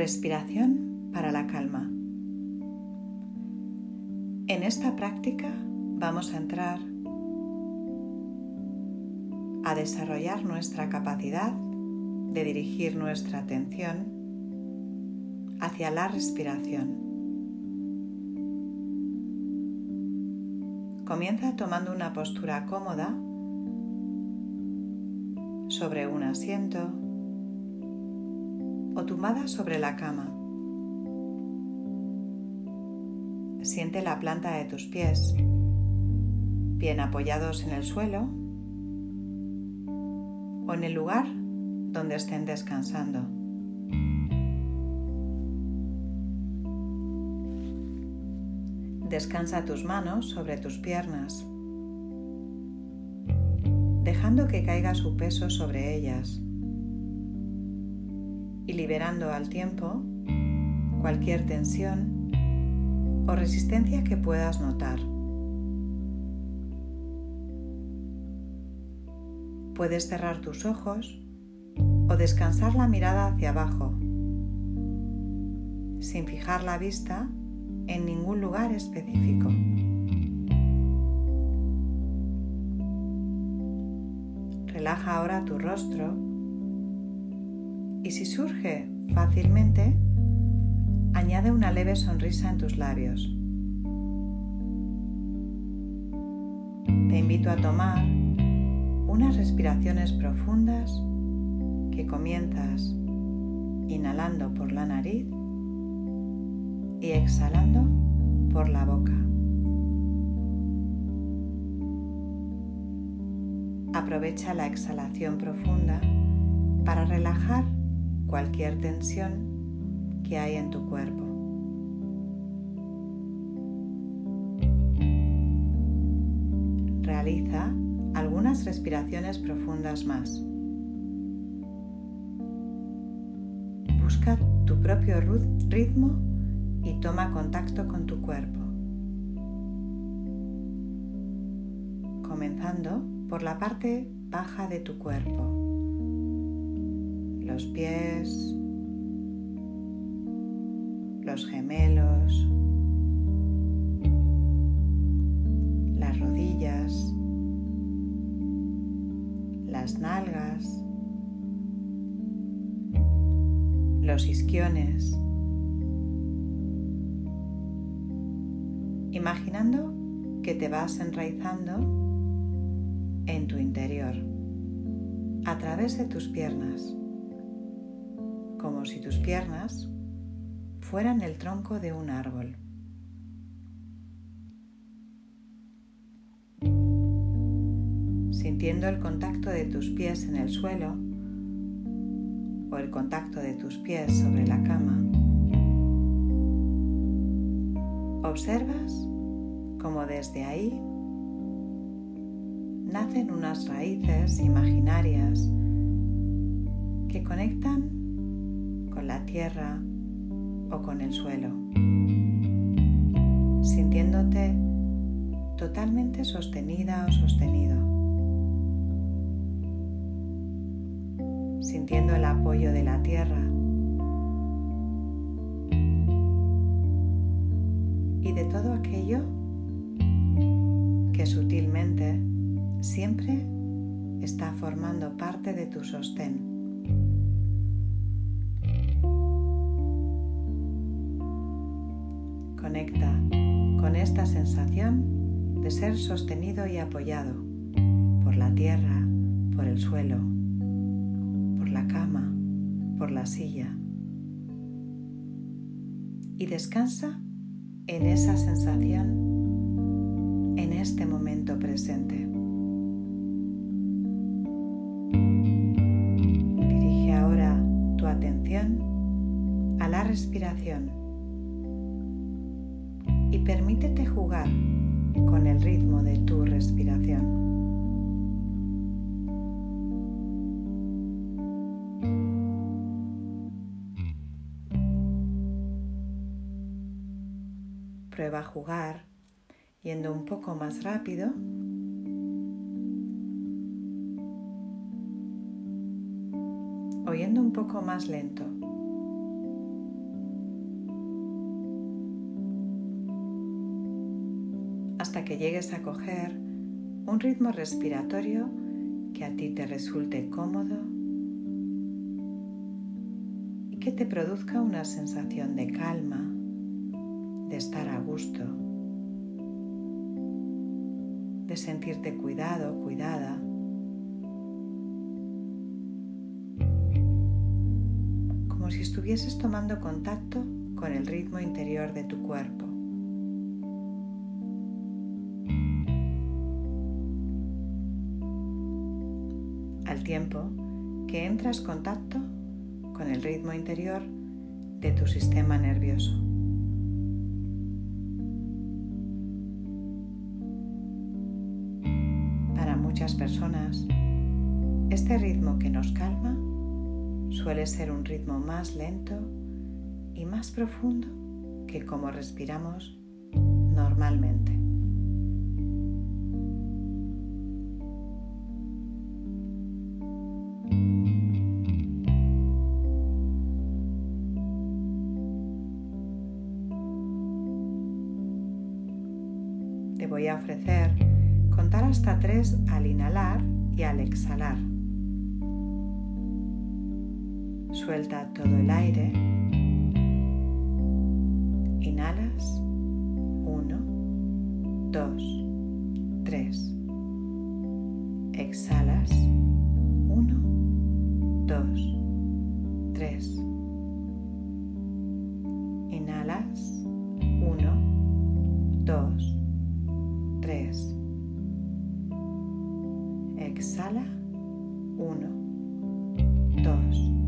Respiración para la calma. En esta práctica vamos a entrar a desarrollar nuestra capacidad de dirigir nuestra atención hacia la respiración. Comienza tomando una postura cómoda sobre un asiento o tumbada sobre la cama. Siente la planta de tus pies, bien apoyados en el suelo o en el lugar donde estén descansando. Descansa tus manos sobre tus piernas, dejando que caiga su peso sobre ellas y liberando al tiempo cualquier tensión o resistencia que puedas notar. Puedes cerrar tus ojos o descansar la mirada hacia abajo, sin fijar la vista en ningún lugar específico. Relaja ahora tu rostro y si surge fácilmente, añade una leve sonrisa en tus labios. Te invito a tomar unas respiraciones profundas que comienzas inhalando por la nariz y exhalando por la boca. Aprovecha la exhalación profunda para relajar cualquier tensión que hay en tu cuerpo. Realiza algunas respiraciones profundas más. Busca tu propio ritmo y toma contacto con tu cuerpo. Comenzando por la parte baja de tu cuerpo los pies, los gemelos, las rodillas, las nalgas, los isquiones, imaginando que te vas enraizando en tu interior a través de tus piernas como si tus piernas fueran el tronco de un árbol. Sintiendo el contacto de tus pies en el suelo o el contacto de tus pies sobre la cama, observas como desde ahí nacen unas raíces imaginarias que conectan con la tierra o con el suelo, sintiéndote totalmente sostenida o sostenido, sintiendo el apoyo de la tierra y de todo aquello que sutilmente siempre está formando parte de tu sostén. Conecta con esta sensación de ser sostenido y apoyado por la tierra, por el suelo, por la cama, por la silla. Y descansa en esa sensación en este momento presente. Dirige ahora tu atención a la respiración y permítete jugar con el ritmo de tu respiración. Prueba a jugar yendo un poco más rápido o yendo un poco más lento. Hasta que llegues a coger un ritmo respiratorio que a ti te resulte cómodo y que te produzca una sensación de calma, de estar a gusto, de sentirte cuidado, cuidada. Como si estuvieses tomando contacto con el ritmo interior de tu cuerpo. Al tiempo que entras contacto con el ritmo interior de tu sistema nervioso. Para muchas personas, este ritmo que nos calma suele ser un ritmo más lento y más profundo que como respiramos hasta tres al inhalar y al exhalar. Suelta todo el aire Dios.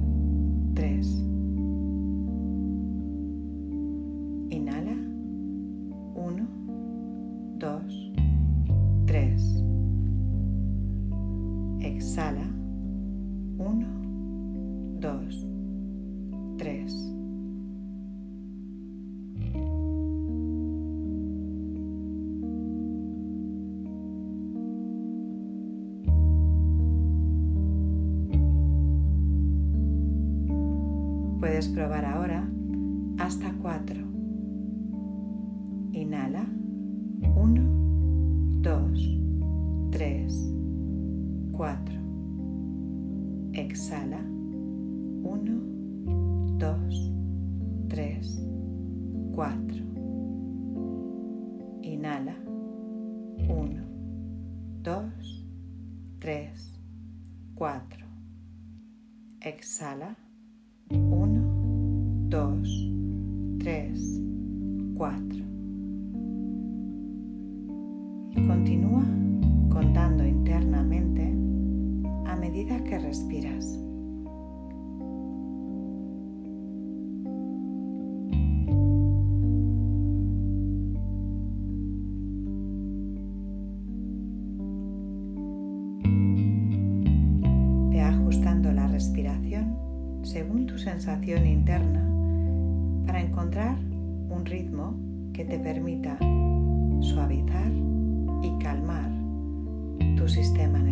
Puedes probar ahora hasta cuatro. Inhala. Uno, dos, tres, cuatro. Exhala. Uno, dos, tres, cuatro. Inhala. Uno, dos, tres, cuatro. Exhala. Interna para encontrar un ritmo que te permita suavizar y calmar tu sistema nervioso.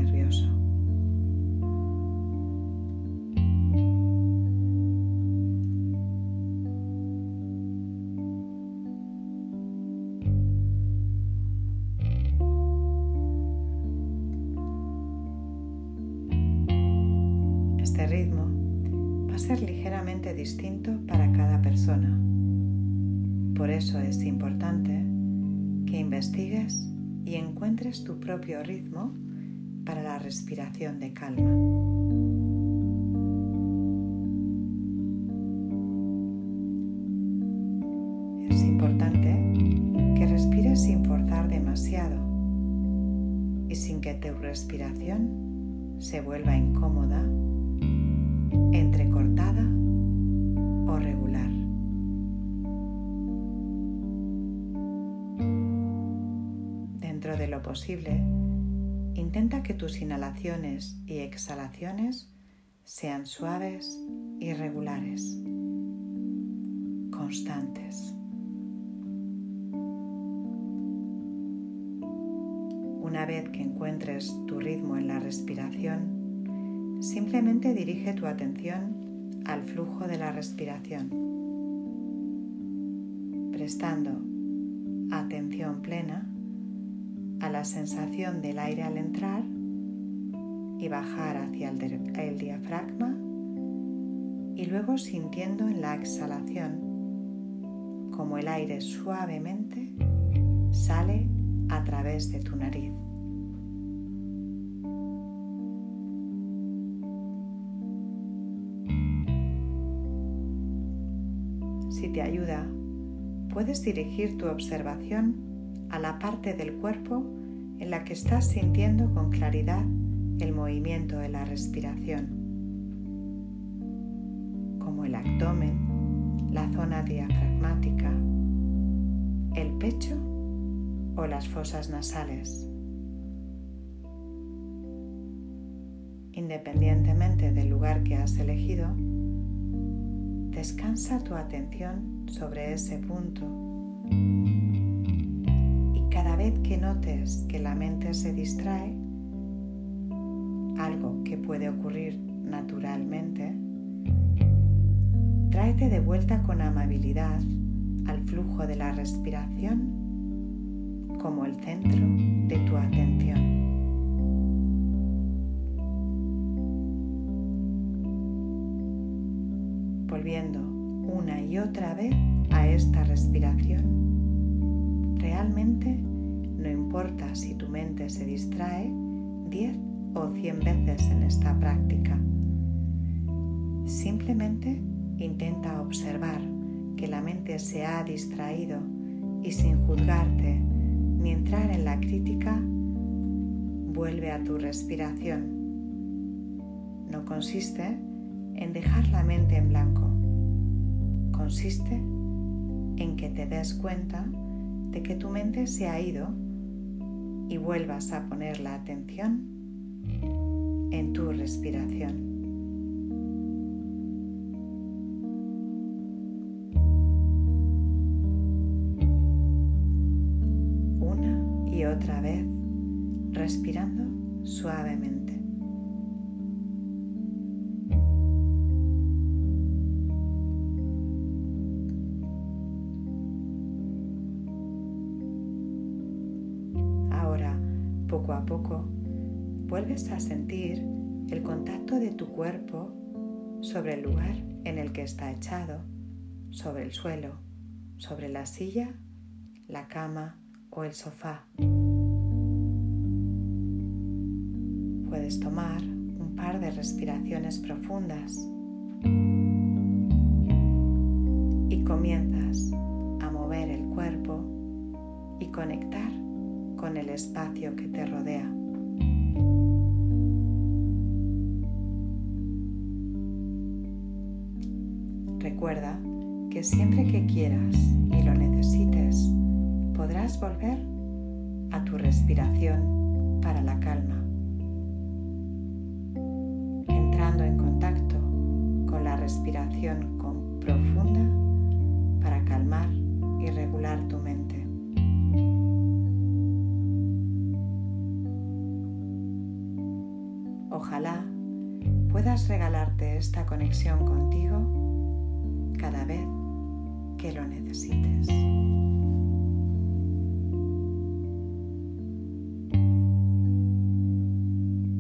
Distinto para cada persona. Por eso es importante que investigues y encuentres tu propio ritmo para la respiración de calma. Es importante que respires sin forzar demasiado y sin que tu respiración se vuelva incómoda, entrecortada Dentro de lo posible, intenta que tus inhalaciones y exhalaciones sean suaves y regulares, constantes. Una vez que encuentres tu ritmo en la respiración, simplemente dirige tu atención al flujo de la respiración, prestando atención plena a la sensación del aire al entrar y bajar hacia el, diafragma y luego sintiendo en la exhalación como el aire suavemente sale a través de tu nariz. Si te ayuda, puedes dirigir tu observación a la parte del cuerpo en la que estás sintiendo con claridad el movimiento de la respiración, como el abdomen, la zona diafragmática, el pecho o las fosas nasales. Independientemente del lugar que has elegido, descansa tu atención sobre ese punto vez que notes que la mente se distrae, algo que puede ocurrir naturalmente, tráete de vuelta con amabilidad al flujo de la respiración como el centro de tu atención. Volviendo una y otra vez a esta respiración, realmente no importa si tu mente se distrae 10 o 100 veces en esta práctica. Simplemente intenta observar que la mente se ha distraído y sin juzgarte ni entrar en la crítica, vuelve a tu respiración. No consiste en dejar la mente en blanco. Consiste en que te des cuenta de que tu mente se ha ido y vuelvas a poner la atención en tu respiración. Una y otra vez, respirando suavemente. Poco a poco, vuelves a sentir el contacto de tu cuerpo sobre el lugar en el que está echado, sobre el suelo, sobre la silla, la cama o el sofá. Puedes tomar un par de respiraciones profundas y comienzas a mover el cuerpo y conectar con el espacio que te rodea. Recuerda que siempre que quieras y lo necesites, podrás volver a tu respiración para la calma, entrando en contacto con la respiración profunda para calmar y regular tu mente. Ojalá puedas regalarte esta conexión contigo cada vez que lo necesites.